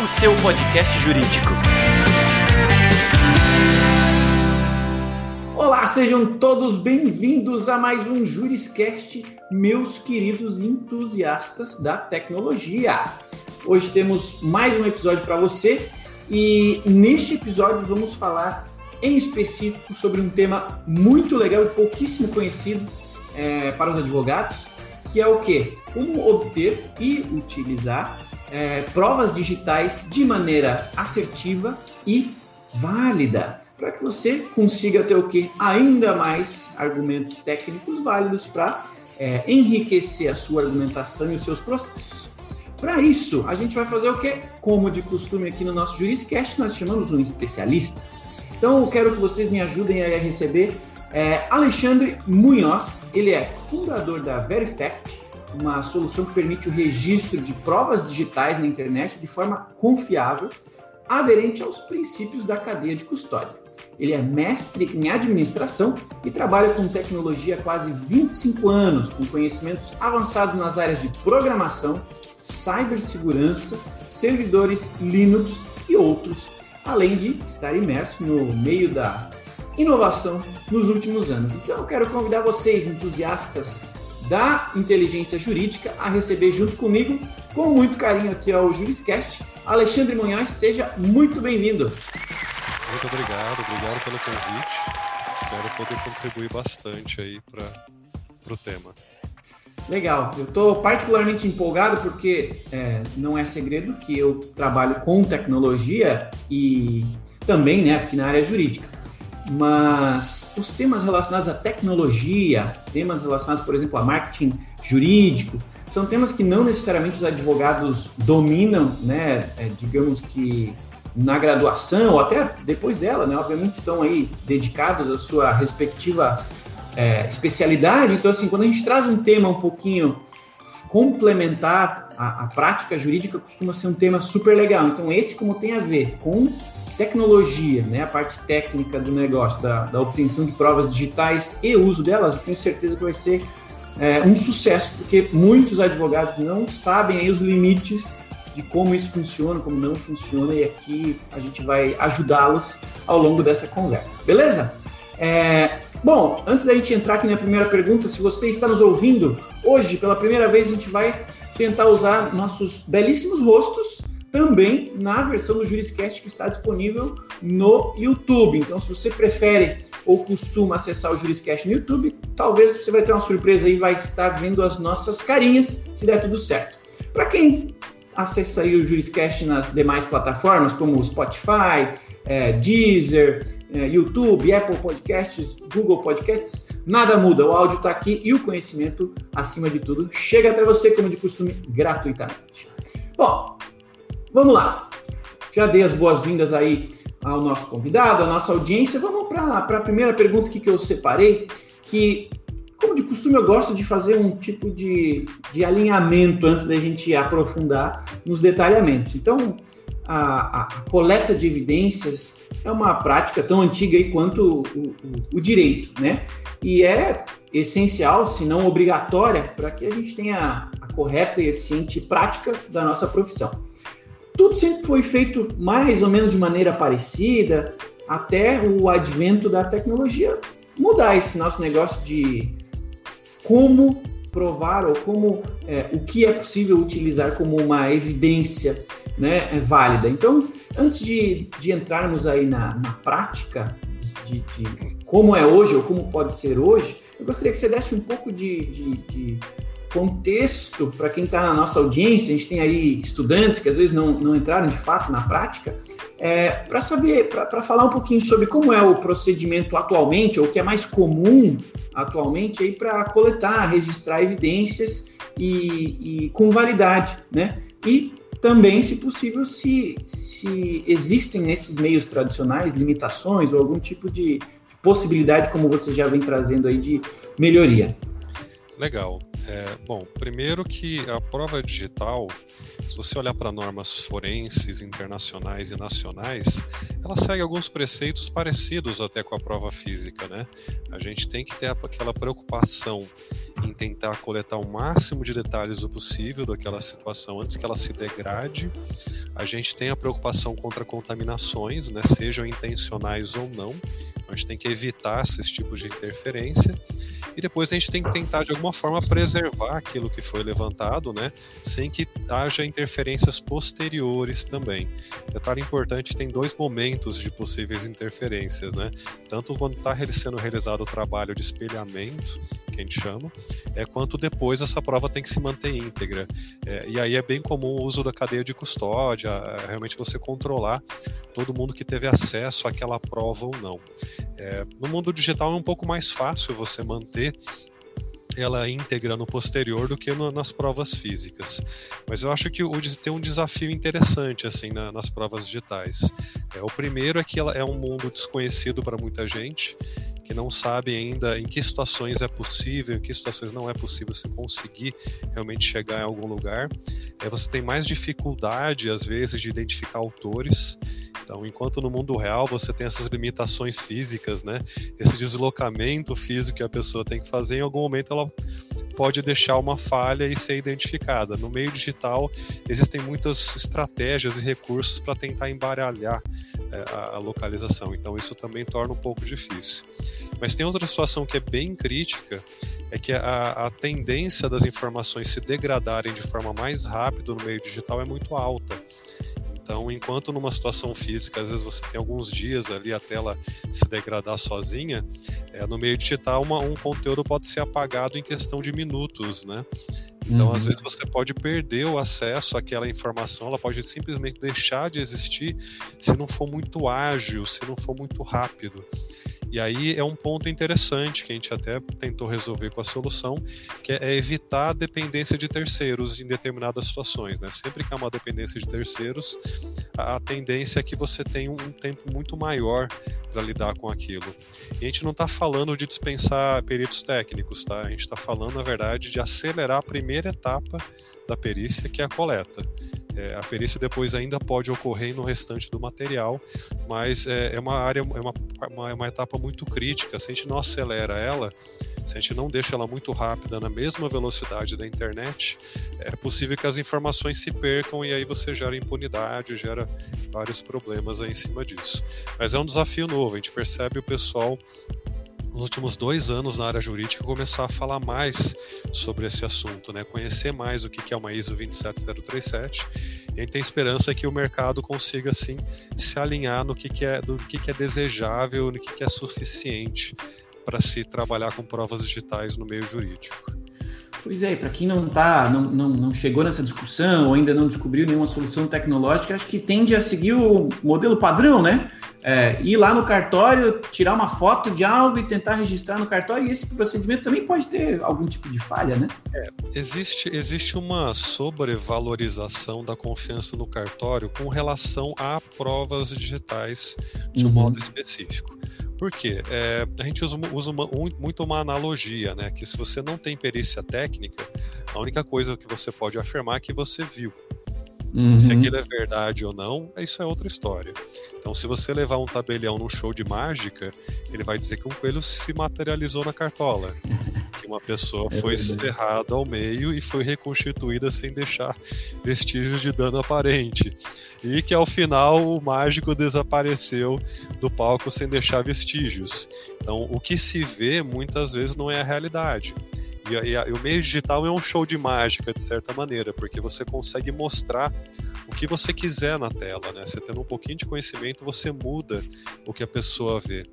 O seu podcast jurídico. Olá, sejam todos bem-vindos a mais um Juriscast, meus queridos entusiastas da tecnologia. Hoje temos mais um episódio para você e neste episódio vamos falar em específico sobre um tema muito legal e pouquíssimo conhecido é, para os advogados, que é o que? Como obter e utilizar é, provas digitais de maneira assertiva e válida, para que você consiga ter o que? Ainda mais argumentos técnicos válidos para é, enriquecer a sua argumentação e os seus processos. Para isso, a gente vai fazer o que? Como de costume aqui no nosso Juriscast, nós chamamos um especialista. Então, eu quero que vocês me ajudem a receber é, Alexandre Munhoz. Ele é fundador da Verifact, uma solução que permite o registro de provas digitais na internet de forma confiável, aderente aos princípios da cadeia de custódia. Ele é mestre em administração e trabalha com tecnologia há quase 25 anos, com conhecimentos avançados nas áreas de programação, cibersegurança, servidores Linux e outros, além de estar imerso no meio da inovação nos últimos anos. Então eu quero convidar vocês, entusiastas da inteligência jurídica a receber junto comigo, com muito carinho aqui ao Juriscast, Alexandre Munhoz, seja muito bem-vindo. Muito obrigado, obrigado pelo convite. Espero poder contribuir bastante aí para o tema. Legal, eu estou particularmente empolgado porque é, não é segredo que eu trabalho com tecnologia e também né, aqui na área jurídica mas os temas relacionados à tecnologia, temas relacionados, por exemplo, a marketing jurídico, são temas que não necessariamente os advogados dominam, né? É, digamos que na graduação ou até depois dela, né? Obviamente estão aí dedicados à sua respectiva é, especialidade. Então, assim, quando a gente traz um tema um pouquinho complementar à, à prática jurídica, costuma ser um tema super legal. Então, esse como tem a ver com tecnologia, né, a parte técnica do negócio, da, da obtenção de provas digitais e uso delas, eu tenho certeza que vai ser é, um sucesso, porque muitos advogados não sabem aí os limites de como isso funciona, como não funciona, e aqui a gente vai ajudá-los ao longo dessa conversa, beleza? É, bom, antes da gente entrar aqui na primeira pergunta, se você está nos ouvindo, hoje, pela primeira vez, a gente vai tentar usar nossos belíssimos rostos também na versão do Juriscast que está disponível no YouTube. Então, se você prefere ou costuma acessar o Juriscast no YouTube, talvez você vai ter uma surpresa aí, vai estar vendo as nossas carinhas, se der tudo certo. Para quem acessa aí o Juriscast nas demais plataformas, como Spotify, é, Deezer, é, YouTube, Apple Podcasts, Google Podcasts, nada muda, o áudio está aqui e o conhecimento, acima de tudo, chega até você, como de costume, gratuitamente. Bom, Vamos lá. Já dei as boas-vindas aí ao nosso convidado, à nossa audiência. Vamos para a primeira pergunta que, eu separei, que, como de costume, eu gosto de fazer um tipo de, de alinhamento antes da gente aprofundar nos detalhamentos. Então, a, a, coleta de evidências é uma prática tão antiga aí quanto o, o, o direito, né? E é essencial, se não obrigatória, para que a gente tenha a correta e eficiente prática da nossa profissão tudo sempre foi feito mais ou menos de maneira parecida, até o advento da tecnologia mudar esse nosso negócio de como provar ou como é, o que é possível utilizar como uma evidência né, é válida. Então, antes de, de entrarmos aí na, na prática de, de, como é hoje ou como pode ser hoje, eu gostaria que você desse um pouco de, de, de contexto para quem está na nossa audiência, a gente tem aí estudantes que às vezes não, não entraram de fato na prática, é, para saber, para falar um pouquinho sobre como é o procedimento atualmente, ou o que é mais comum atualmente para coletar, registrar evidências e, e, com validade, né? E também, se possível, se, se existem nesses meios tradicionais limitações ou algum tipo de possibilidade, como você já vem trazendo aí, de melhoria. Legal. É, bom, primeiro que a prova digital, se você olhar para normas forenses internacionais e nacionais, ela segue alguns preceitos parecidos até com a prova física, né? A gente tem que ter aquela preocupação em tentar coletar o máximo de detalhes o possível daquela situação antes que ela se degrade. A gente tem a preocupação contra contaminações, né, sejam intencionais ou não. A gente tem que evitar esses tipos de interferência e depois a gente tem que tentar de alguma forma preservar aquilo que foi levantado, né, sem que haja interferências posteriores também. Detalhe importante, tem dois momentos de possíveis interferências, né, tanto quando está sendo realizado o trabalho de espelhamento, que a gente chama, é quanto depois essa prova tem que se manter íntegra. É, e aí é bem comum o uso da cadeia de custódia, é, realmente você controlar todo mundo que teve acesso àquela prova ou não. É, no mundo digital é um pouco mais fácil você manter ela íntegra no posterior do que no, nas provas físicas. Mas eu acho que o, tem um desafio interessante assim na, nas provas digitais. É, o primeiro é que ela é um mundo desconhecido para muita gente que não sabe ainda em que situações é possível, em que situações não é possível você conseguir realmente chegar em algum lugar. É, você tem mais dificuldade, às vezes, de identificar autores. Então, enquanto no mundo real você tem essas limitações físicas, né? Esse deslocamento físico que a pessoa tem que fazer, em algum momento ela pode deixar uma falha e ser identificada. No meio digital, existem muitas estratégias e recursos para tentar embaralhar é, a, localização. Então, isso também torna um pouco difícil. Mas tem outra situação que é bem crítica, é que a, a tendência das informações se degradarem de forma mais rápida no meio digital é muito alta. Então, enquanto numa situação física, às vezes você tem alguns dias ali a tela se degradar sozinha, é, no meio digital uma, um conteúdo pode ser apagado em questão de minutos, né? Então, uhum. às vezes você pode perder o acesso àquela informação, ela pode simplesmente deixar de existir se não for muito ágil, se não for muito rápido. E aí é um ponto interessante que a gente até tentou resolver com a solução, que é evitar a dependência de terceiros em determinadas situações. Né? Sempre que há uma dependência de terceiros, a tendência é que você tenha um tempo muito maior para lidar com aquilo. E a gente não está falando de dispensar peritos técnicos, tá? A gente está falando, na verdade, de acelerar a primeira etapa da perícia, que é a coleta. É, a perícia depois ainda pode ocorrer no restante do material, mas é, é uma área, é uma, uma, uma, etapa muito crítica. Se a gente não acelera ela, se a gente não deixa ela muito rápida na mesma velocidade da internet, é possível que as informações se percam e aí você gera impunidade, gera vários problemas aí em cima disso. Mas é um desafio novo, a gente percebe o pessoal nos últimos dois anos na área jurídica começar a falar mais sobre esse assunto, né? conhecer mais o que é uma ISO 27037 e a gente tem esperança que o mercado consiga assim se alinhar no que, é do que, é desejável, no que é suficiente para se trabalhar com provas digitais no meio jurídico. Pois é, para quem não tá, não, não, não chegou nessa discussão ou ainda não descobriu nenhuma solução tecnológica, acho que tende a seguir o modelo padrão, né? é, ir lá no cartório, tirar uma foto de algo e tentar registrar no cartório, e esse procedimento também pode ter algum tipo de falha, né? É, existe, existe uma sobrevalorização da confiança no cartório com relação a provas digitais de um uhum. modo específico. Por quê? É, a gente usa, usa uma, um, muito uma analogia, né? Que se você não tem perícia técnica, a única coisa que você pode afirmar é que você viu. Uhum. Se aquilo é verdade ou não, isso é outra história. Então, se você levar um tabelião num show de mágica, ele vai dizer que um coelho se materializou na cartola. que uma pessoa é foi cerrada ao meio e foi reconstituída sem deixar vestígios de dano aparente. E que ao final o mágico desapareceu do palco sem deixar vestígios. Então, o que se vê muitas vezes não é a realidade. E, e, e, o meio digital é um show de mágica, de certa maneira, porque você consegue mostrar que você quiser na tela, né? Você tendo um pouquinho de conhecimento, você muda o que a pessoa vê.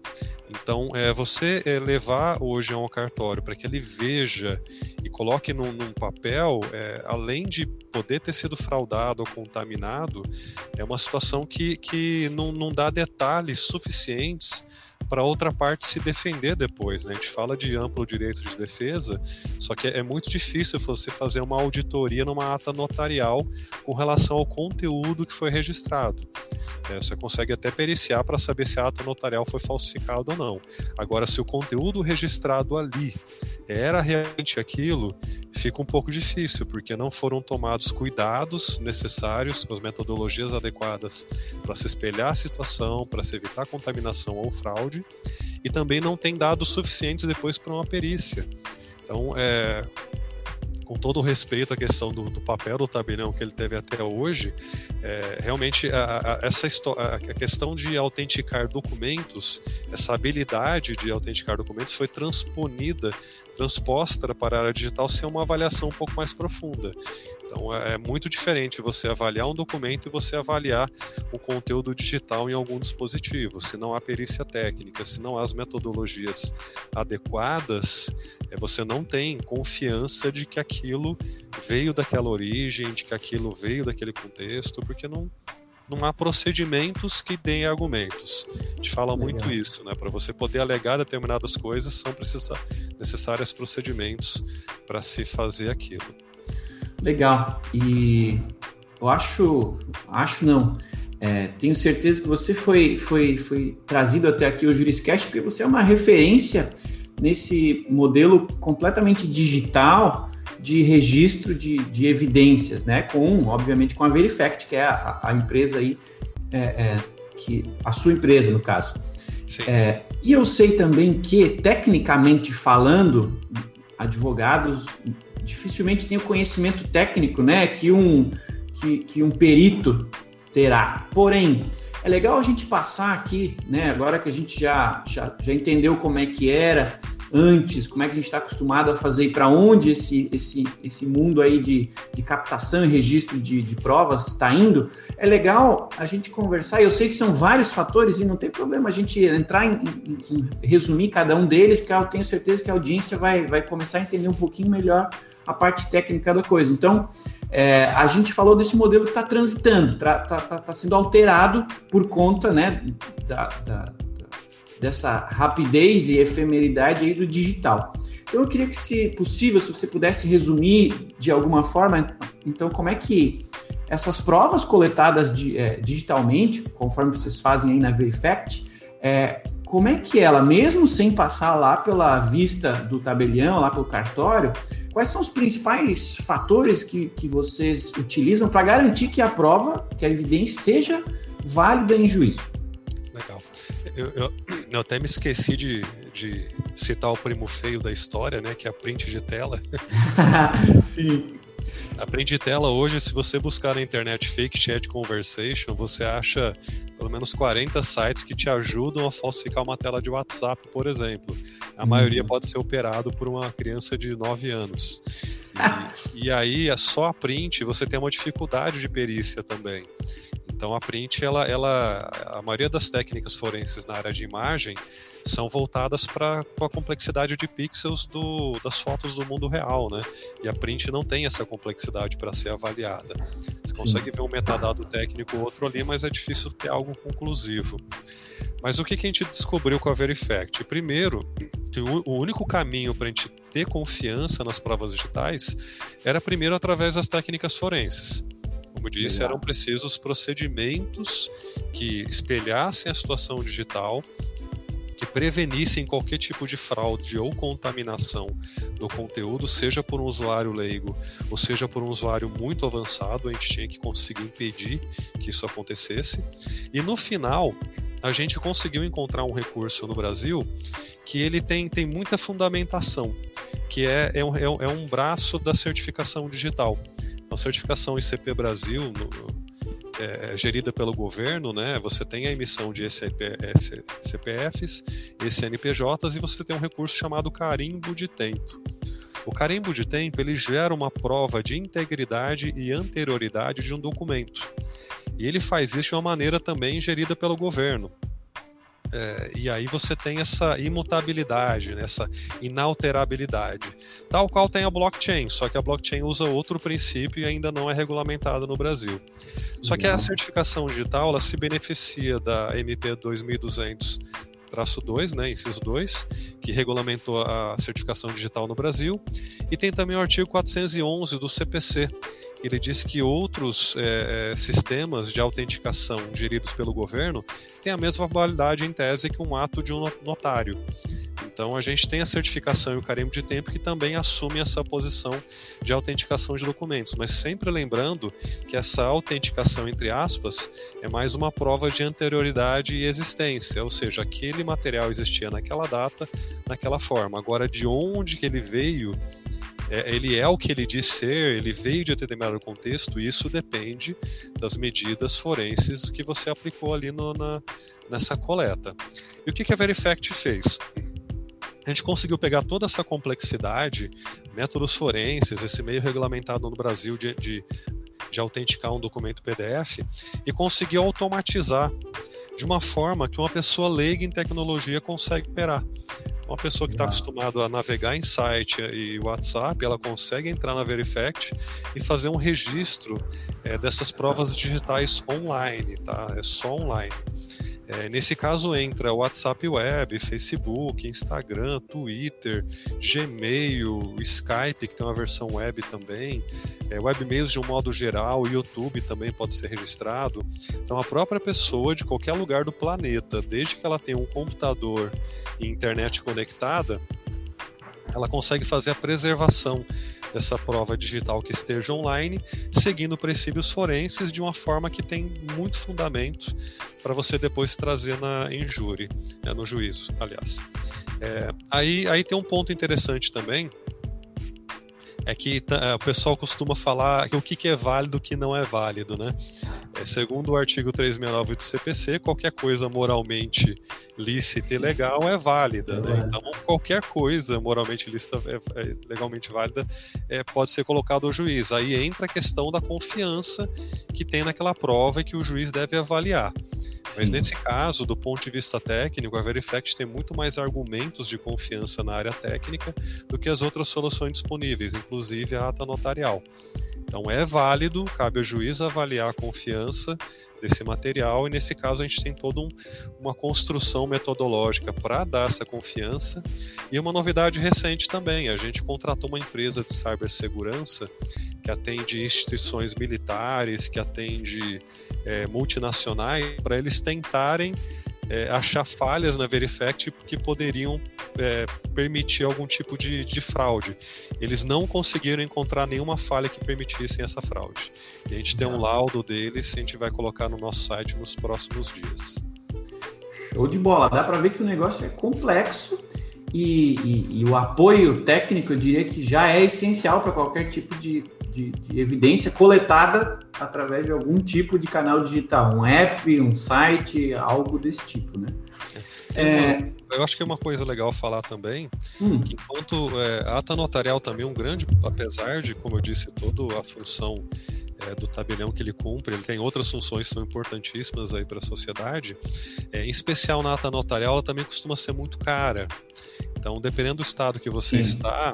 Então, é, você é, levar hoje a um cartório para que ele veja e coloque num, num papel, é, além de poder ter sido fraudado ou contaminado, é uma situação que, que não, não dá detalhes suficientes para outra parte se defender depois. Né? A gente fala de amplo direito de defesa, só que é muito difícil você fazer uma auditoria numa ata notarial com relação ao conteúdo que foi registrado. É, você consegue até periciar para saber se a ata notarial foi falsificada ou não. Agora, se o conteúdo registrado ali era realmente aquilo, fica um pouco difícil, porque não foram tomados cuidados necessários com as metodologias adequadas para se espelhar a situação, para se evitar contaminação ou fraude, e também não tem dados suficientes depois para uma perícia. Então, é, com todo o respeito à questão do, do, papel do tabelião que ele teve até hoje, é, realmente a, a, essa a, a questão de autenticar documentos, essa habilidade de autenticar documentos foi transponida, transposta para a área digital sem uma avaliação um pouco mais profunda. Então é, é muito diferente você avaliar um documento e você avaliar o conteúdo digital em algum dispositivo. Se não há perícia técnica, se não há as metodologias adequadas, é, você não tem confiança de que aquilo veio daquela origem, de que aquilo veio daquele contexto, porque não, não há procedimentos que deem argumentos. A gente fala Legal. muito isso, né? Para você poder alegar determinadas coisas, são necessários procedimentos para se fazer aquilo. Legal. E eu acho, acho não. É, tenho certeza que você foi, foi, foi trazido até aqui o Juriscast porque você é uma referência nesse modelo completamente digital de registro de, de evidências, né? Com, obviamente, com a Verifact, que é a, a empresa aí, é, é, que a sua empresa, no caso. Sim, é, sim. E eu sei também que, tecnicamente falando, advogados dificilmente tem o conhecimento técnico, né, que um, que, que um perito terá. Porém, é legal a gente passar aqui, né, agora que a gente já, já, já entendeu como é que era antes, como é que a gente está acostumado a fazer e para onde esse, esse, esse mundo aí de, de captação e registro de, de provas está indo, é legal a gente conversar. Eu sei que são vários fatores e não tem problema a gente entrar em, em, em resumir cada um deles, porque eu tenho certeza que a audiência vai, vai começar a entender um pouquinho melhor a parte técnica da coisa. Então, é, a gente falou desse modelo que está transitando, está tá, tá, sendo alterado por conta né, da, da, dessa rapidez e efemeridade aí do digital. Então, eu queria que, se possível, se você pudesse resumir de alguma forma, então, como é que essas provas coletadas de, é, digitalmente, conforme vocês fazem aí na Verifact, é, como é que ela, mesmo sem passar lá pela vista do tabelião, lá pelo cartório, Quais são os principais fatores que, que vocês utilizam para garantir que a prova, que a evidência seja válida em juízo? Legal. Eu, eu, eu até me esqueci de, de citar o primo feio da história, né? Que é a print de tela. Sim. A print de tela hoje, se você buscar na internet fake chat conversation, você acha pelo menos 40 sites que te ajudam a falsificar uma tela de WhatsApp, por exemplo. A uhum. maioria pode ser operado por uma criança de 9 anos. E, e aí, é só a print, você tem uma dificuldade de perícia também. Então a print, ela, ela, a maioria das técnicas forenses na área de imagem são voltadas para a complexidade de pixels do, das fotos do mundo real, né? E a print não tem essa complexidade para ser avaliada. Você consegue ver um metadado técnico ou outro ali, mas é difícil ter algo conclusivo. Mas o que, que a gente descobriu com a Verifact? Primeiro, que o, o único caminho para a gente ter confiança nas provas digitais era primeiro através das técnicas forenses. Como disse, Legal. eram precisos procedimentos que espelhassem a situação digital, que prevenissem qualquer tipo de fraude ou contaminação do conteúdo, seja por um usuário leigo ou seja por um usuário muito avançado, a gente tinha que conseguir impedir que isso acontecesse. E no final, a gente conseguiu encontrar um recurso no Brasil que ele tem, tem muita fundamentação, que é, é, um, é um braço da certificação digital. A certificação ICP Brasil, no, é, gerida pelo governo, né? Você tem a emissão de CPFs, CNPJs e você tem um recurso chamado carimbo de tempo. O carimbo de tempo ele gera uma prova de integridade e anterioridade de um documento. E ele faz isso de uma maneira também gerida pelo governo. É, e aí você tem essa imutabilidade, né, essa inalterabilidade, tal qual tem a blockchain, só que a blockchain usa outro princípio e ainda não é regulamentada no Brasil. Só que a certificação digital ela se beneficia da MP 2200 traço 2, né, inciso 2, que regulamentou a certificação digital no Brasil, e tem também o artigo 411 do CPC, ele diz que outros é, sistemas de autenticação geridos pelo governo têm a mesma validade em tese que um ato de um notário. Então a gente tem a certificação e o carimbo de tempo que também assume essa posição de autenticação de documentos, mas sempre lembrando que essa autenticação entre aspas é mais uma prova de anterioridade e existência, ou seja, aquele material existia naquela data, naquela forma. Agora de onde que ele veio é, ele é o que ele diz ser, ele veio de determinado contexto, e isso depende das medidas forenses que você aplicou ali no, na, nessa coleta. E o que, que a Verifact fez? A gente conseguiu pegar toda essa complexidade, métodos forenses, esse meio regulamentado no Brasil de, de, de autenticar um documento PDF, e conseguiu automatizar de uma forma que uma pessoa leiga em tecnologia consegue operar. Uma pessoa que está acostumada a navegar em site e WhatsApp, ela consegue entrar na Verifact e fazer um registro é, dessas provas digitais online, tá? É só online. É, nesse caso entra WhatsApp Web, Facebook, Instagram, Twitter, Gmail, Skype, que tem uma versão web também, é, webmails de um modo geral, YouTube também pode ser registrado. Então a própria pessoa de qualquer lugar do planeta, desde que ela tenha um computador e internet conectada, ela consegue fazer a preservação dessa prova digital que esteja online, seguindo princípios forenses de uma forma que tem muito fundamento para você depois trazer na, em júri, né, no juízo, aliás. É, aí, aí tem um ponto interessante também, é que é, o pessoal costuma falar o que, que é válido e o que não é válido, né? É, segundo o artigo 369 do CPC, qualquer coisa moralmente lícita e legal é válida, né? Então, qualquer coisa moralmente lícita, é, legalmente válida, pode ser colocado ao juiz. Aí entra a questão da confiança que tem naquela prova e que o juiz deve avaliar. Mas nesse caso, do ponto de vista técnico, a Verifact tem muito mais argumentos de confiança na área técnica do que as outras soluções disponíveis, inclusive a ata notarial. Então é válido, cabe ao juiz avaliar a confiança desse material, e nesse caso a gente tem toda um, uma construção metodológica para dar essa confiança. E uma novidade recente também, a gente contratou uma empresa de cibersegurança que atende instituições militares, que atende é, multinacionais, para eles tentarem é, achar falhas na Verifact que poderiam é, permitir algum tipo de, de, fraude. Eles não conseguiram encontrar nenhuma falha que permitisse essa fraude. E a gente tem um laudo deles, a gente vai colocar no nosso site nos próximos dias. Show de bola. Dá para ver que o negócio é complexo e, e, e, o apoio técnico, eu diria que já é essencial para qualquer tipo de de, de, evidência coletada através de algum tipo de canal digital, um app, um site, algo desse tipo, né? É, eu acho que é uma coisa legal falar também, hum. que enquanto é, a ata notarial também é um grande, apesar de, como eu disse, toda a função é, do tabelião que ele cumpre, ele tem outras funções que são importantíssimas aí para a sociedade, é, em especial na ata notarial, ela também costuma ser muito cara. Então, dependendo do estado que você Sim. está,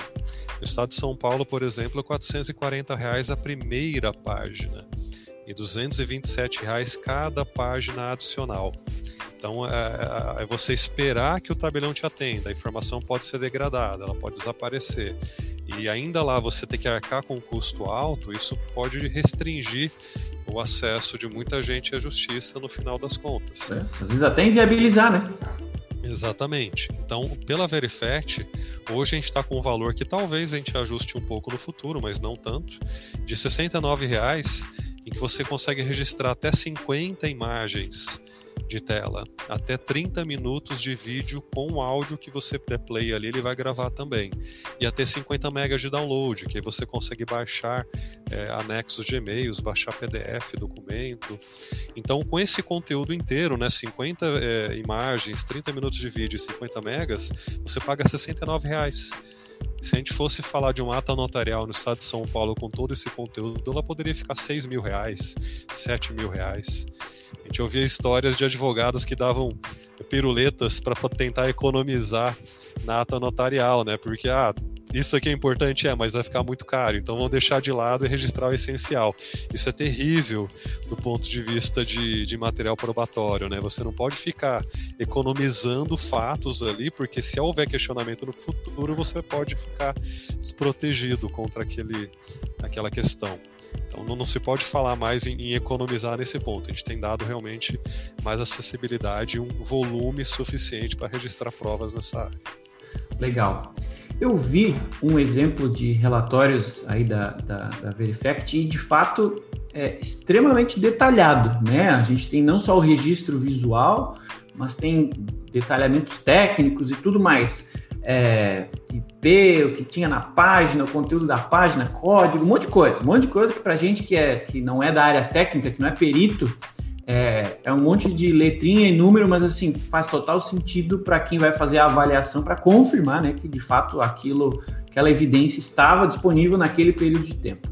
no estado de São Paulo, por exemplo, é 440 reais a primeira página e 227 reais cada página adicional. Então, é, é, é, você esperar que o tabelião te atenda. A informação pode ser degradada, ela pode desaparecer. E ainda lá você ter que arcar com um custo alto, isso pode restringir o acesso de muita gente à justiça no final das contas. É, às vezes até inviabilizar, né? Exatamente. Então, pela Verifact, hoje a gente está com um valor que talvez a gente ajuste um pouco no futuro, mas não tanto, de R$ 69,00, em que você consegue registrar até 50 imagens de tela, até 30 minutos de vídeo com o áudio que você der play ali, ele vai gravar também. E até 50 megas de download, que você consegue baixar é, anexos de e-mails, baixar PDF, documento. Então, com esse conteúdo inteiro, né, 50 é, imagens, 30 minutos de vídeo e 50 megas, você paga 69 reais. Se a gente fosse falar de um ata notarial no estado de São Paulo com todo esse conteúdo, ela poderia ficar 6 mil reais, 7 mil reais. A gente ouvia histórias de advogados que davam piruletas para tentar economizar na ata notarial, né? Porque, ah, isso aqui é importante, é, mas vai ficar muito caro, então vamos deixar de lado e registrar o essencial. Isso é terrível do ponto de vista de, de material probatório, né? Você não pode ficar economizando fatos ali, porque se houver questionamento no futuro, você pode ficar desprotegido contra aquele, aquela questão. Então não, não se pode falar mais em, em, economizar nesse ponto. A gente tem dado realmente mais acessibilidade e um volume suficiente para registrar provas nessa área. Legal. Eu vi um exemplo de relatórios aí da, da, da Verifact e, de fato, é extremamente detalhado, né? A gente tem não só o registro visual, mas tem detalhamentos técnicos e tudo mais. É, IP, o que tinha na página, o conteúdo da página, código, um monte de coisa, um monte de coisa que para gente que, é, que não é da área técnica, que não é perito, é, é um monte de letrinha e número, mas assim, faz total sentido para quem vai fazer a avaliação para confirmar né, que de fato aquilo, aquela evidência estava disponível naquele período de tempo.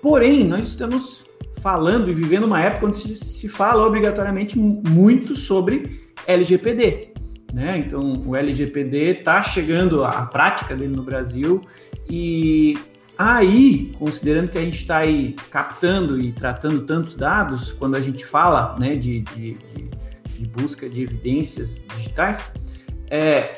Porém, nós estamos falando e vivendo uma época onde se, se fala obrigatoriamente muito sobre LGPD. Né? Então, o LGPD está chegando à prática dele no Brasil e Aí, considerando que a gente está aí captando e tratando tantos dados, quando a gente fala né, de, de, de, de busca de evidências digitais, é,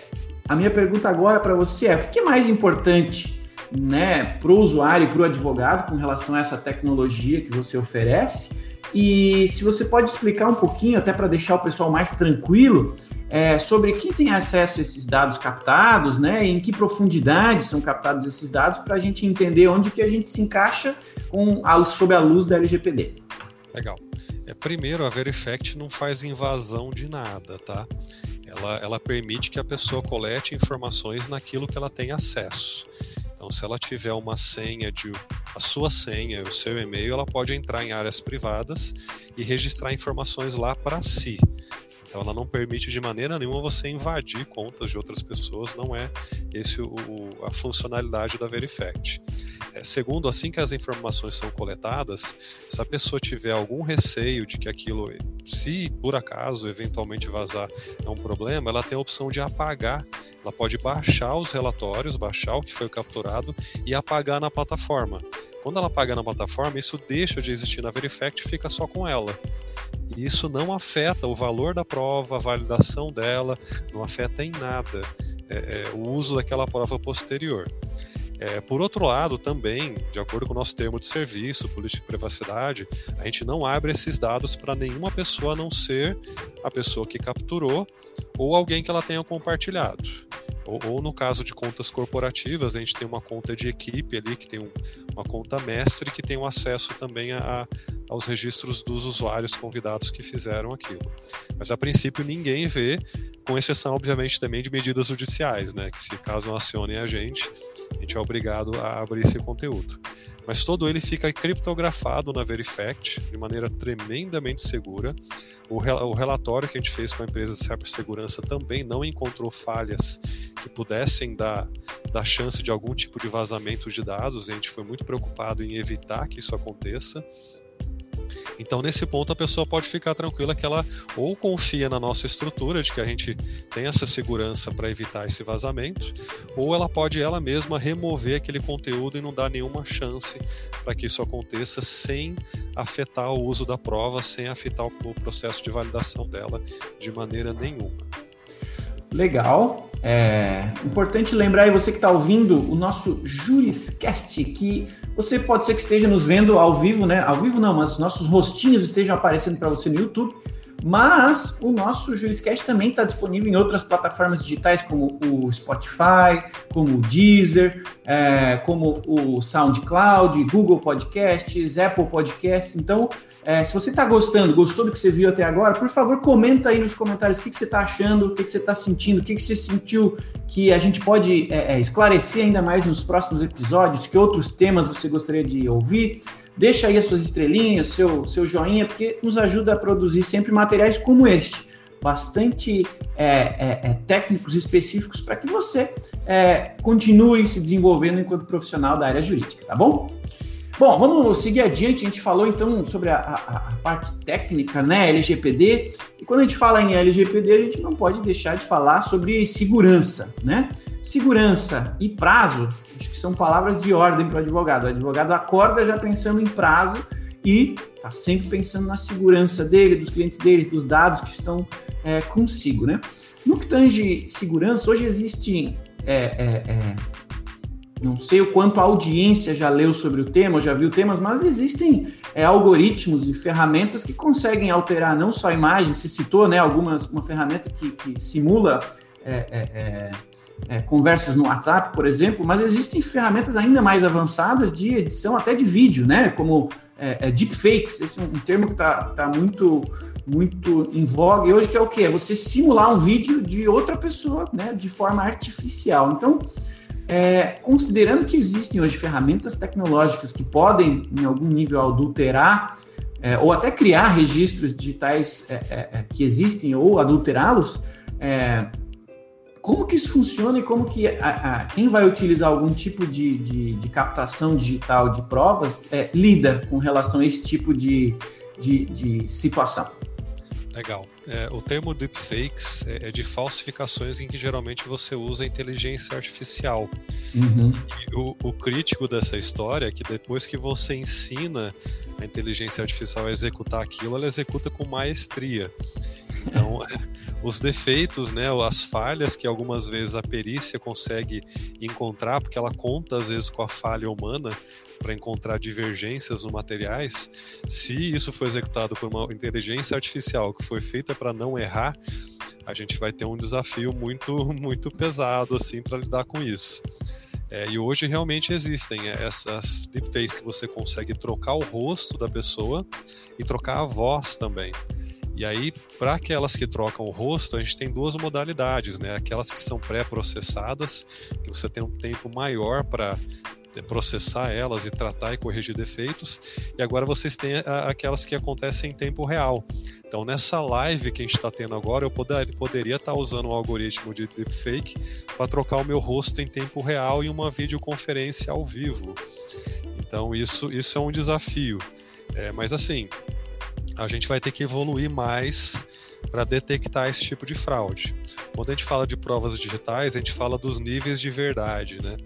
a minha pergunta agora para você é: o que é mais importante né, para o usuário e para o advogado com relação a essa tecnologia que você oferece? E se você pode explicar um pouquinho, até para deixar o pessoal mais tranquilo, é, sobre quem tem acesso a esses dados captados, né? Em que profundidade são captados esses dados, para a gente entender onde que a gente se encaixa com a, sob a luz da LGPD. Legal. É, primeiro, a Verifact não faz invasão de nada, tá? Ela, ela permite que a pessoa colete informações naquilo que ela tem acesso. Então, se ela tiver uma senha de a sua senha, o seu e-mail, ela pode entrar em áreas privadas e registrar informações lá para si. Então ela não permite de maneira nenhuma você invadir contas de outras pessoas, não é esse o, a funcionalidade da Verifact. É, segundo, assim que as informações são coletadas, se a pessoa tiver algum receio de que aquilo, se por acaso eventualmente vazar, é um problema, ela tem a opção de apagar. Ela pode baixar os relatórios, baixar o que foi capturado e apagar na plataforma. Quando ela apaga na plataforma, isso deixa de existir na Verifact e fica só com ela. E isso não afeta o valor da prova, a validação dela, não afeta em nada é, é, o uso daquela prova posterior. É, por outro lado, também, de acordo com o nosso termo de serviço, política de privacidade, a gente não abre esses dados para nenhuma pessoa a não ser a pessoa que capturou ou alguém que ela tenha compartilhado. Ou, ou, no caso de contas corporativas, a gente tem uma conta de equipe ali, que tem um, uma conta mestre, que tem um acesso também a, aos registros dos usuários convidados que fizeram aquilo. Mas a princípio ninguém vê, com exceção, obviamente, também de medidas judiciais, né? Que se caso acionem a gente, a gente é obrigado a abrir esse conteúdo mas todo ele fica criptografado na Verifact de maneira tremendamente segura. O, o relatório que a gente fez com a empresa de cibersegurança também não encontrou falhas que pudessem dar, dar chance de algum tipo de vazamento de dados. A gente foi muito preocupado em evitar que isso aconteça. Então, nesse ponto, a pessoa pode ficar tranquila que ela ou confia na nossa estrutura, de que a gente tem essa segurança para evitar esse vazamento, ou ela pode ela mesma remover aquele conteúdo e não dar nenhuma chance para que isso aconteça sem afetar o uso da prova, sem afetar o processo de validação dela de maneira nenhuma. Legal. É importante lembrar aí você que está ouvindo o nosso Juriscast, que você pode ser que esteja nos vendo ao vivo, né? Ao vivo não, mas nossos rostinhos estejam aparecendo para você no YouTube. Mas o nosso Juriscast também está disponível em outras plataformas digitais, como o Spotify, como o Deezer, é, como o SoundCloud, Google Podcasts, Apple Podcasts. Então, é, se você está gostando, gostou do que você viu até agora, por favor, comenta aí nos comentários o que, que você está achando, o que, que você está sentindo, o que, que você sentiu que a gente pode é, é, esclarecer ainda mais nos próximos episódios, que outros temas você gostaria de ouvir. Deixa aí as suas estrelinhas, seu, seu joinha, porque nos ajuda a produzir sempre materiais como este, bastante é, é, é técnicos específicos para que você continue se desenvolvendo enquanto profissional da área jurídica, tá bom? Bom, vamos seguir adiante. A gente falou então sobre a, a, a, parte técnica, né? LGPD. E quando a gente fala em LGPD, a gente não pode deixar de falar sobre segurança, né? Segurança e prazo, acho que são palavras de ordem para o advogado. O advogado acorda já pensando em prazo e está sempre pensando na segurança dele, dos clientes deles, dos dados que estão é, consigo, né? No que tange segurança, hoje existe é, é, é não sei o quanto a audiência já leu sobre o tema, já viu temas, mas existem é, algoritmos e ferramentas que conseguem alterar não só a imagem, se citou né, algumas, uma ferramenta que, que simula é, é, é é, conversas no WhatsApp, por exemplo, mas existem ferramentas ainda mais avançadas de edição até de vídeo, né? Como é, deepfakes, esse é um termo que está tá muito, muito em voga e hoje que é o quê? É você simular um vídeo de outra pessoa, né? De forma artificial. Então, é, considerando que existem hoje ferramentas tecnológicas que podem, em algum nível, adulterar é, ou até criar registros digitais é, é, é que existem ou adulterá-los, como que isso funciona e como que a, a, quem vai utilizar algum tipo de, de, de captação digital de provas é, lida com relação a esse tipo de, de situação? Legal. É, o termo deepfakes é, é de falsificações em que geralmente você usa inteligência artificial. Uhum. E o, o, crítico dessa história é que depois que você ensina a inteligência artificial a executar aquilo, ela executa com maestria. Então, os defeitos, né, as falhas que algumas vezes a perícia consegue encontrar, porque ela conta às vezes com a falha humana para encontrar divergências no materiais, se isso for executado por uma inteligência artificial que foi feita para não errar, a gente vai ter um desafio muito muito pesado assim para lidar com isso. É, e hoje realmente existem essas deepfakes que você consegue trocar o rosto da pessoa e trocar a voz também. E aí, para aquelas que trocam o rosto, a gente tem duas modalidades, né? Aquelas que são pré-processadas, que você tem um tempo maior para processar elas e tratar e corrigir defeitos. E agora vocês têm aquelas que acontecem em tempo real. Então, nessa live que a gente está tendo agora, eu poder, poderia estar tá usando um algoritmo de deepfake para trocar o meu rosto em tempo real em uma videoconferência ao vivo. Então, isso, isso é um desafio. É, mas assim, a gente vai ter que evoluir mais para detectar esse tipo de fraude. Quando a gente fala de provas digitais, a gente fala dos níveis de verdade, né?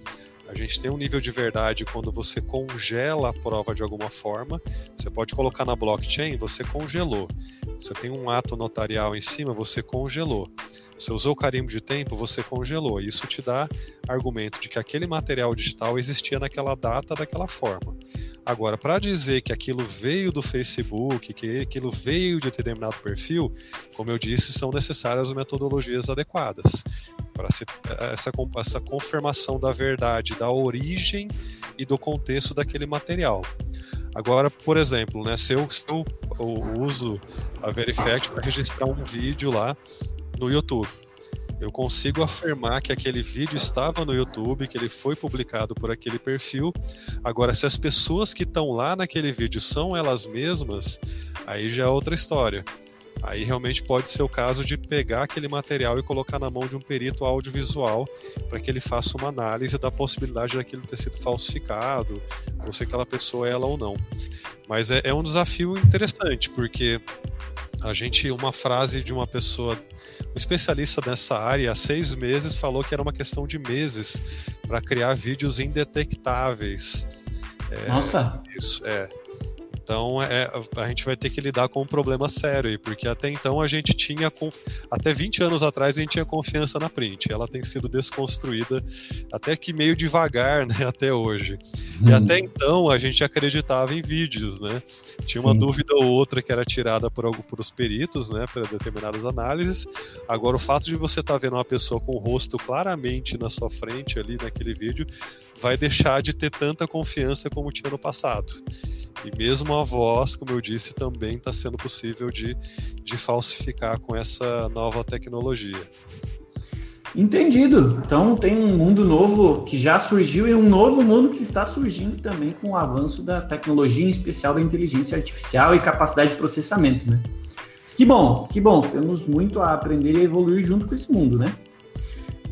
A gente tem um nível de verdade quando você congela a prova de alguma forma. Você pode colocar na blockchain, você congelou. Você tem um ato notarial em cima, você congelou. Você usou o carimbo de tempo, você congelou. Isso te dá argumento de que aquele material digital existia naquela data, daquela forma. Agora, para dizer que aquilo veio do Facebook, que aquilo veio de determinado perfil, como eu disse, são necessárias metodologias adequadas para essa, essa confirmação da verdade, da origem e do contexto daquele material. Agora, por exemplo, né, se, eu, se eu, eu uso a Verifact para registrar um vídeo lá no YouTube, eu consigo afirmar que aquele vídeo estava no YouTube, que ele foi publicado por aquele perfil. Agora, se as pessoas que estão lá naquele vídeo são elas mesmas, aí já é outra história. Aí realmente pode ser o caso de pegar aquele material e colocar na mão de um perito audiovisual para que ele faça uma análise da possibilidade daquilo ter sido falsificado, ou se aquela pessoa é ela ou não. Mas é, é um desafio interessante, porque a gente, uma frase de uma pessoa, um especialista nessa área, há seis meses, falou que era uma questão de meses para criar vídeos indetectáveis. É, Nossa! Isso, é. Então é, a gente vai ter que lidar com um problema sério aí, porque até então a gente tinha, até 20 anos atrás a gente tinha confiança na print. Ela tem sido desconstruída até que meio devagar, né, até hoje. Hum. E até então a gente acreditava em vídeos, né? Tinha uma Sim. dúvida ou outra que era tirada por, por os peritos, né, para determinadas análises. Agora o fato de você estar tá vendo uma pessoa com o rosto claramente na sua frente ali naquele vídeo vai deixar de ter tanta confiança como tinha no passado. E mesmo a voz, como eu disse, também está sendo possível de, de falsificar com essa nova tecnologia. Entendido. Então tem um mundo novo que já surgiu e um novo mundo que está surgindo também com o avanço da tecnologia, em especial da inteligência artificial e capacidade de processamento, né? Que bom, que bom. Temos muito a aprender e evoluir junto com esse mundo, né?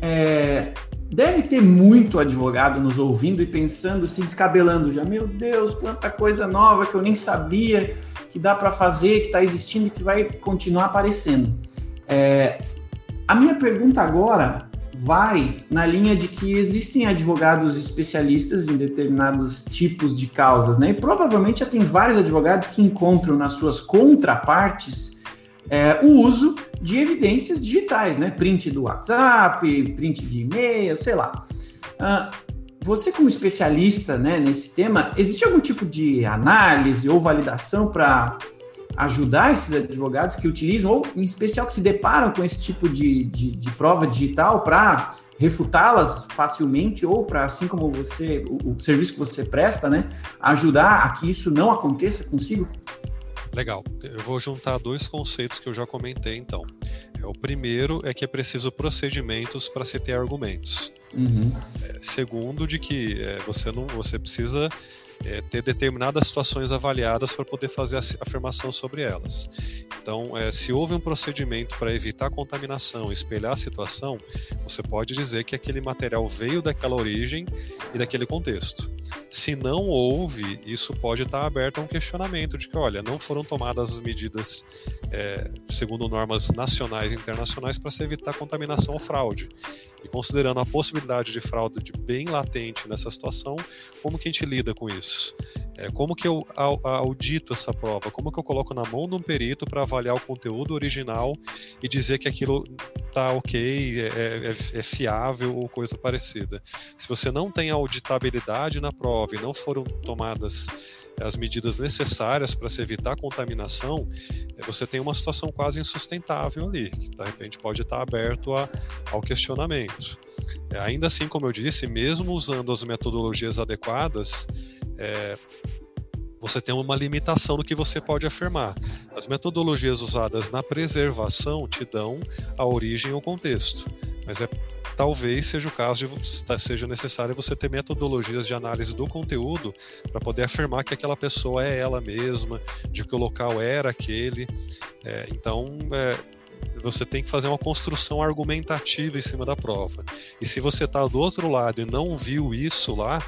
É, Deve ter muito advogado nos ouvindo e pensando, se descabelando já. Meu Deus, quanta coisa nova que eu nem sabia que dá para fazer, que está existindo e que vai continuar aparecendo. É, a minha pergunta agora vai na linha de que existem advogados especialistas em determinados tipos de causas, né? E provavelmente já tem vários advogados que encontram nas suas contrapartes é, o uso de evidências digitais, né? Print do WhatsApp, print de e-mail, sei lá. Uh, você, como especialista né, nesse tema, existe algum tipo de análise ou validação para ajudar esses advogados que utilizam, ou em especial que se deparam com esse tipo de, de, de prova digital para refutá-las facilmente ou para, assim como você, o, o, serviço que você presta, né, ajudar a que isso não aconteça consigo? Legal. Eu vou juntar dois conceitos que eu já comentei, então. É, o primeiro é que é preciso procedimentos para se ter argumentos. Uhum. É, segundo, de que é, você não, você precisa é, ter determinadas situações avaliadas para poder fazer a afirmação sobre elas. Então, é, se houve um procedimento para evitar contaminação, espelhar a situação, você pode dizer que aquele material veio daquela origem e daquele contexto. Se não houve, isso pode estar aberto a um questionamento de que, olha, não foram tomadas as medidas é, segundo normas nacionais e internacionais para se evitar contaminação ou fraude. E considerando a possibilidade de fraude de bem latente nessa situação, como que a gente lida com isso? É, como que eu audito essa prova? Como que eu coloco na mão de um perito para avaliar o conteúdo original e dizer que aquilo está ok, é, é, é, fiável ou coisa parecida? Se você não tem auditabilidade na prova e não foram tomadas as medidas necessárias para se evitar contaminação, é, você tem uma situação quase insustentável ali, que de repente pode estar aberto a, ao questionamento. É, ainda assim, como eu disse, mesmo usando as metodologias adequadas, é, você tem uma limitação do que você pode afirmar. As metodologias usadas na preservação te dão a origem ou contexto, mas é talvez seja o caso de seja necessário você ter metodologias de análise do conteúdo para poder afirmar que aquela pessoa é ela mesma, de que o local era aquele. É, então, é, você tem que fazer uma construção argumentativa em cima da prova. E se você está do outro lado e não viu isso lá,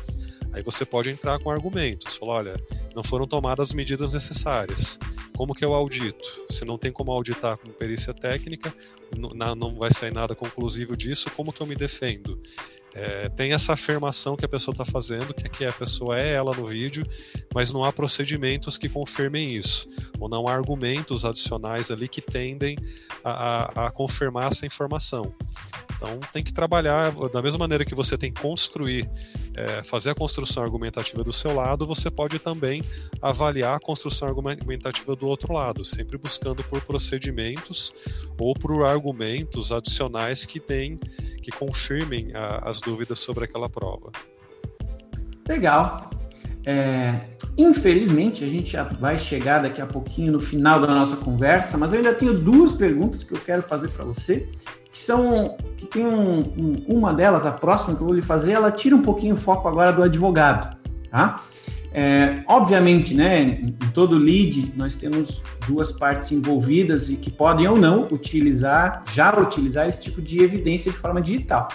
Aí você pode entrar com argumentos, falar, olha, não foram tomadas as medidas necessárias. Como que eu audito? Se não tem como auditar com perícia técnica, não, vai sair nada conclusivo disso, como que eu me defendo? É, tem essa afirmação que a pessoa está fazendo, que, que a pessoa é ela no vídeo, mas não há procedimentos que confirmem isso, ou não há argumentos adicionais ali que tendem a, a, a confirmar essa informação. Então tem que trabalhar da mesma maneira que você tem que construir, é, fazer a construção argumentativa do seu lado, você pode também avaliar a construção argumentativa do outro lado, sempre buscando por procedimentos ou por argumentos adicionais que tem, que confirmem a, as dúvidas sobre aquela prova. Legal. É, infelizmente, a gente já vai chegar daqui a pouquinho no final da nossa conversa, mas eu ainda tenho duas perguntas que eu quero fazer para você que são que tem um, um, uma delas, a próxima que eu vou lhe fazer, ela tira um pouquinho o foco agora do advogado, tá? É, obviamente, né, em todo lead nós temos duas partes envolvidas e que podem ou não utilizar, já utilizar esse tipo de evidência de forma digital.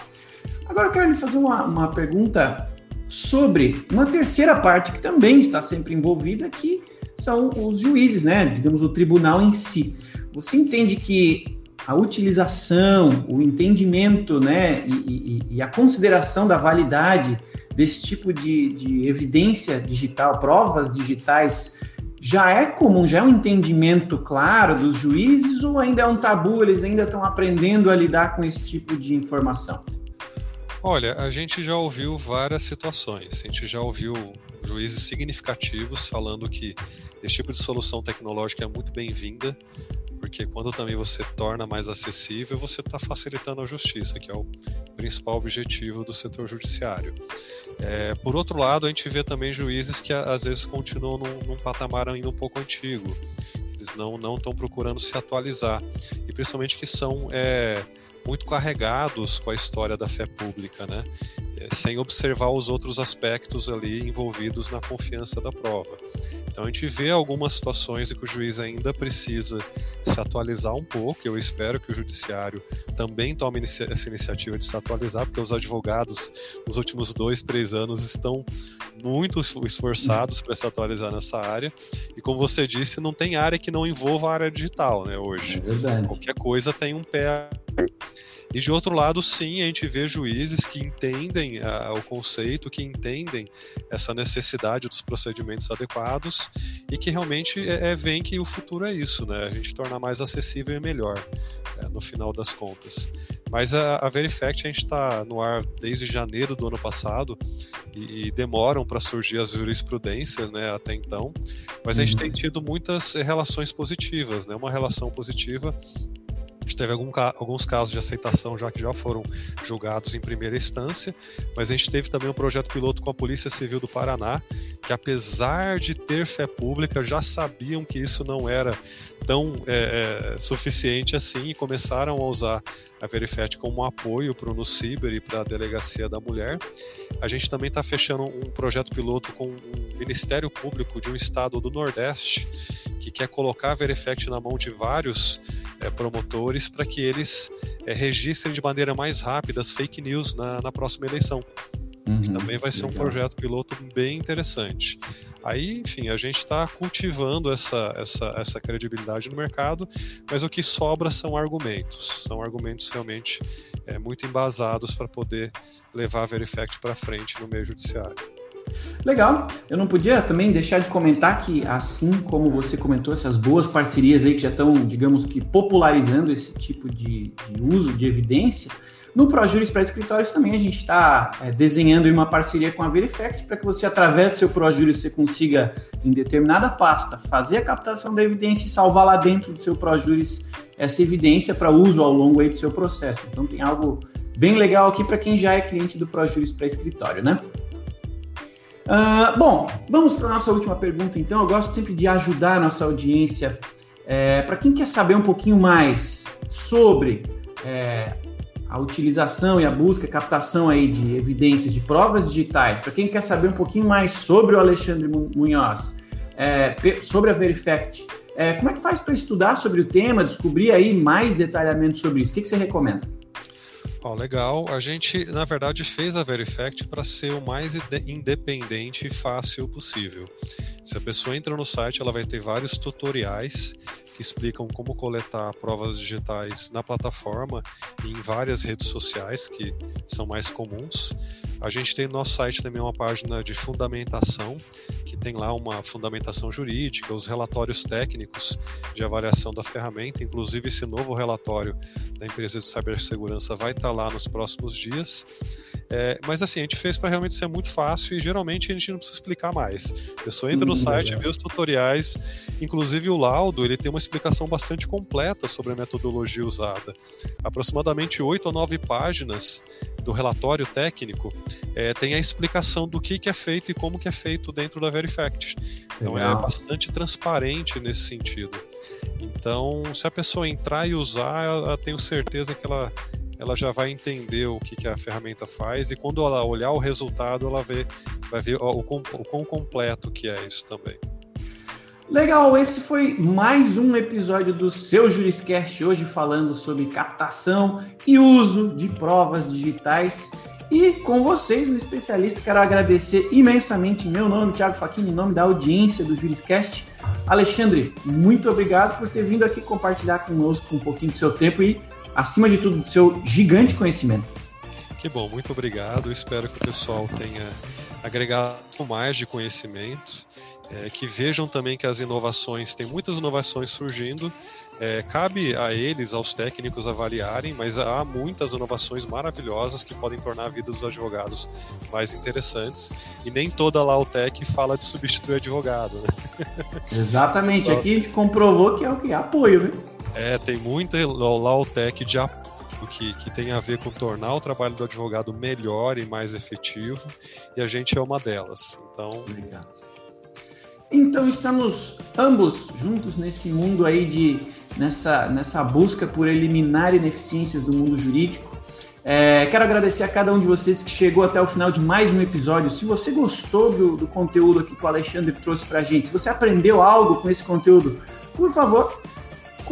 Agora eu quero lhe fazer uma, uma pergunta sobre uma terceira parte que também está sempre envolvida, que são os juízes, né, digamos, o tribunal em si. Você entende que a utilização, o entendimento né, e, e, e, a consideração da validade desse tipo de, de evidência digital, provas digitais, já é comum, já é um entendimento claro dos juízes ou ainda é um tabu, eles ainda estão aprendendo a lidar com esse tipo de informação? Olha, a gente já ouviu várias situações, a gente já ouviu juízes significativos falando que esse tipo de solução tecnológica é muito bem-vinda, porque quando também você torna mais acessível, você está facilitando a justiça, que é o principal objetivo do setor judiciário. É, por outro lado, a gente vê também juízes que às vezes continuam num, num patamar ainda um pouco antigo. Eles não estão procurando se atualizar e principalmente que são é, muito carregados com a história da fé pública, né? É, sem observar os outros aspectos ali envolvidos na confiança da prova. Então a gente vê algumas situações em que o juiz ainda precisa se atualizar um pouco. Eu espero que o judiciário também tome essa iniciativa de se atualizar, porque os advogados nos últimos dois, três anos estão muito esforçados para se atualizar nessa área. E como você disse, não tem área que não envolva a área digital, né? Hoje, é verdade. qualquer coisa tem um pé e de outro lado, sim, a gente vê juízes que entendem uh, o conceito, que entendem essa necessidade dos procedimentos adequados e que realmente é, é, veem que o futuro é isso, né? A gente tornar mais acessível e melhor. É, no final das contas. Mas a, a Verifact a gente está no ar desde janeiro do ano passado e, e demoram para surgir as jurisprudências, né, até então. Mas a gente uhum. tem tido muitas relações positivas, né? Uma relação positiva teve algum, alguns casos de aceitação já que já foram julgados em primeira instância, mas a gente teve também um projeto piloto com a Polícia Civil do Paraná, que apesar de ter fé pública, já sabiam que isso não era tão é, é, suficiente assim e começaram a usar a Verifet como um apoio para o Nuciber e para a Delegacia da Mulher. A gente também está fechando um projeto piloto com um Ministério Público de um estado do Nordeste que quer colocar a Verifect na mão de vários é, promotores para que eles é, registrem de maneira mais rápida as fake news na, na próxima eleição. Uhum, também vai ser legal. um projeto piloto bem interessante. Aí, enfim, a gente está cultivando essa, essa, essa credibilidade no mercado, mas o que sobra são argumentos. São argumentos realmente é, muito embasados para poder levar a Verifact para frente no meio judiciário. Legal. Eu não podia também deixar de comentar que, assim como você comentou, essas boas parcerias aí que já estão, digamos que, popularizando esse tipo de, de uso de evidência, no ProJuris para escritórios também a gente está é, desenhando uma parceria com a Verifact para que você, através do seu ProJuris, você consiga, em determinada pasta, fazer a captação da evidência e salvar lá dentro do seu ProJuris essa evidência para uso ao longo aí do seu processo. Então tem algo bem legal aqui para quem já é cliente do ProJuris para escritório, né? Uh, bom, vamos para a nossa última pergunta então. Eu gosto sempre de ajudar a nossa audiência. É, para quem quer saber um pouquinho mais sobre é, a utilização e a busca, a captação aí de evidências de provas digitais, para quem quer saber um pouquinho mais sobre o Alexandre Munhoz, é, sobre a Verifact, é, como é que faz para estudar sobre o tema, descobrir aí mais detalhamento sobre isso? O que, que você recomenda? Oh, legal. A gente, na verdade, fez a Verifact para ser o mais independente e fácil possível. Se a pessoa entra no site, ela vai ter vários tutoriais que explicam como coletar provas digitais na plataforma e em várias redes sociais que são mais comuns. A gente tem no nosso site também uma página de fundamentação, que tem lá uma fundamentação jurídica, os relatórios técnicos de avaliação da ferramenta, inclusive esse novo relatório da empresa de cibersegurança vai estar lá nos próximos dias. É, mas assim, a gente fez para realmente ser muito fácil e geralmente a gente não precisa explicar mais. A pessoa entra no hum, site, vê os tutoriais, inclusive o laudo, ele tem uma explicação bastante completa sobre a metodologia usada. Aproximadamente oito ou nove páginas do relatório técnico é, tem a explicação do que, que é feito e como que é feito dentro da Verifact. Então é Legal. é bastante transparente nesse sentido. Então, se a pessoa entrar e usar, eu tenho certeza que ela ela já vai entender o que, que a ferramenta faz e quando ela olhar o resultado, ela vê, vai ver o, o, o quão completo que é isso também. Legal, esse foi mais um episódio do seu Juriscast, hoje falando sobre captação e uso de provas digitais. E com vocês, um especialista, quero agradecer imensamente meu nome, Thiago Faquini, em nome da audiência do Juriscast. Alexandre, muito obrigado por ter vindo aqui compartilhar conosco um pouquinho do seu tempo e acima de tudo, do seu gigante conhecimento. Que bom, muito obrigado. Espero que o pessoal tenha agregado mais de conhecimento, é, que vejam também que as inovações, tem muitas inovações surgindo. É, cabe a eles, aos técnicos, avaliarem, mas há muitas inovações maravilhosas que podem tornar a vida dos advogados mais interessantes. E nem toda Lautec fala de substituir advogado. Né? Exatamente, aqui a gente comprovou que é o que? Apoio, né? É, tem muita Lautec de apoio que, que tem a ver com tornar o trabalho do advogado melhor e mais efetivo, e a gente é uma delas. Então. Obrigado. Então estamos ambos juntos nesse mundo aí de nessa, nessa busca por eliminar ineficiências do mundo jurídico. É, quero agradecer a cada um de vocês que chegou até o final de mais um episódio. Se você gostou do, do conteúdo aqui que o Alexandre trouxe para a gente, se você aprendeu algo com esse conteúdo, por favor,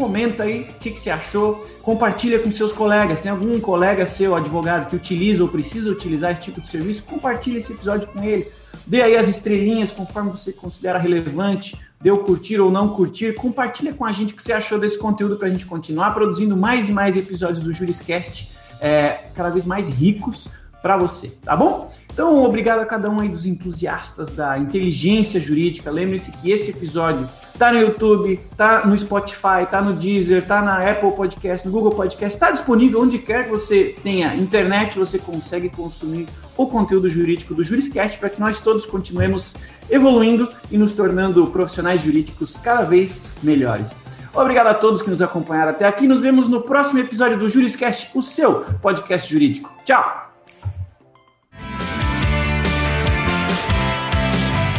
comenta aí o que, que você achou, compartilha com seus colegas. Tem algum colega seu, advogado, que utiliza ou precisa utilizar esse tipo de serviço? Compartilha esse episódio com ele. Dê aí as estrelinhas conforme você considera relevante. O curtir ou não curtir. Compartilha com a gente o que você achou desse conteúdo para a gente continuar produzindo mais e mais episódios do Juriscast, é, cada vez mais ricos para você, tá bom? Então, obrigado a cada um aí dos entusiastas da inteligência jurídica. Lembre-se que esse episódio tá no YouTube, tá no Spotify, tá no Deezer, tá na Apple Podcast, no Google Podcast, está disponível onde quer que você tenha internet, você consegue consumir o conteúdo jurídico do Juriscast para que nós todos continuemos evoluindo e nos tornando profissionais jurídicos cada vez melhores. Obrigado a todos que nos acompanharam até aqui. Nos vemos no próximo episódio do Juriscast, o seu podcast jurídico. Tchau!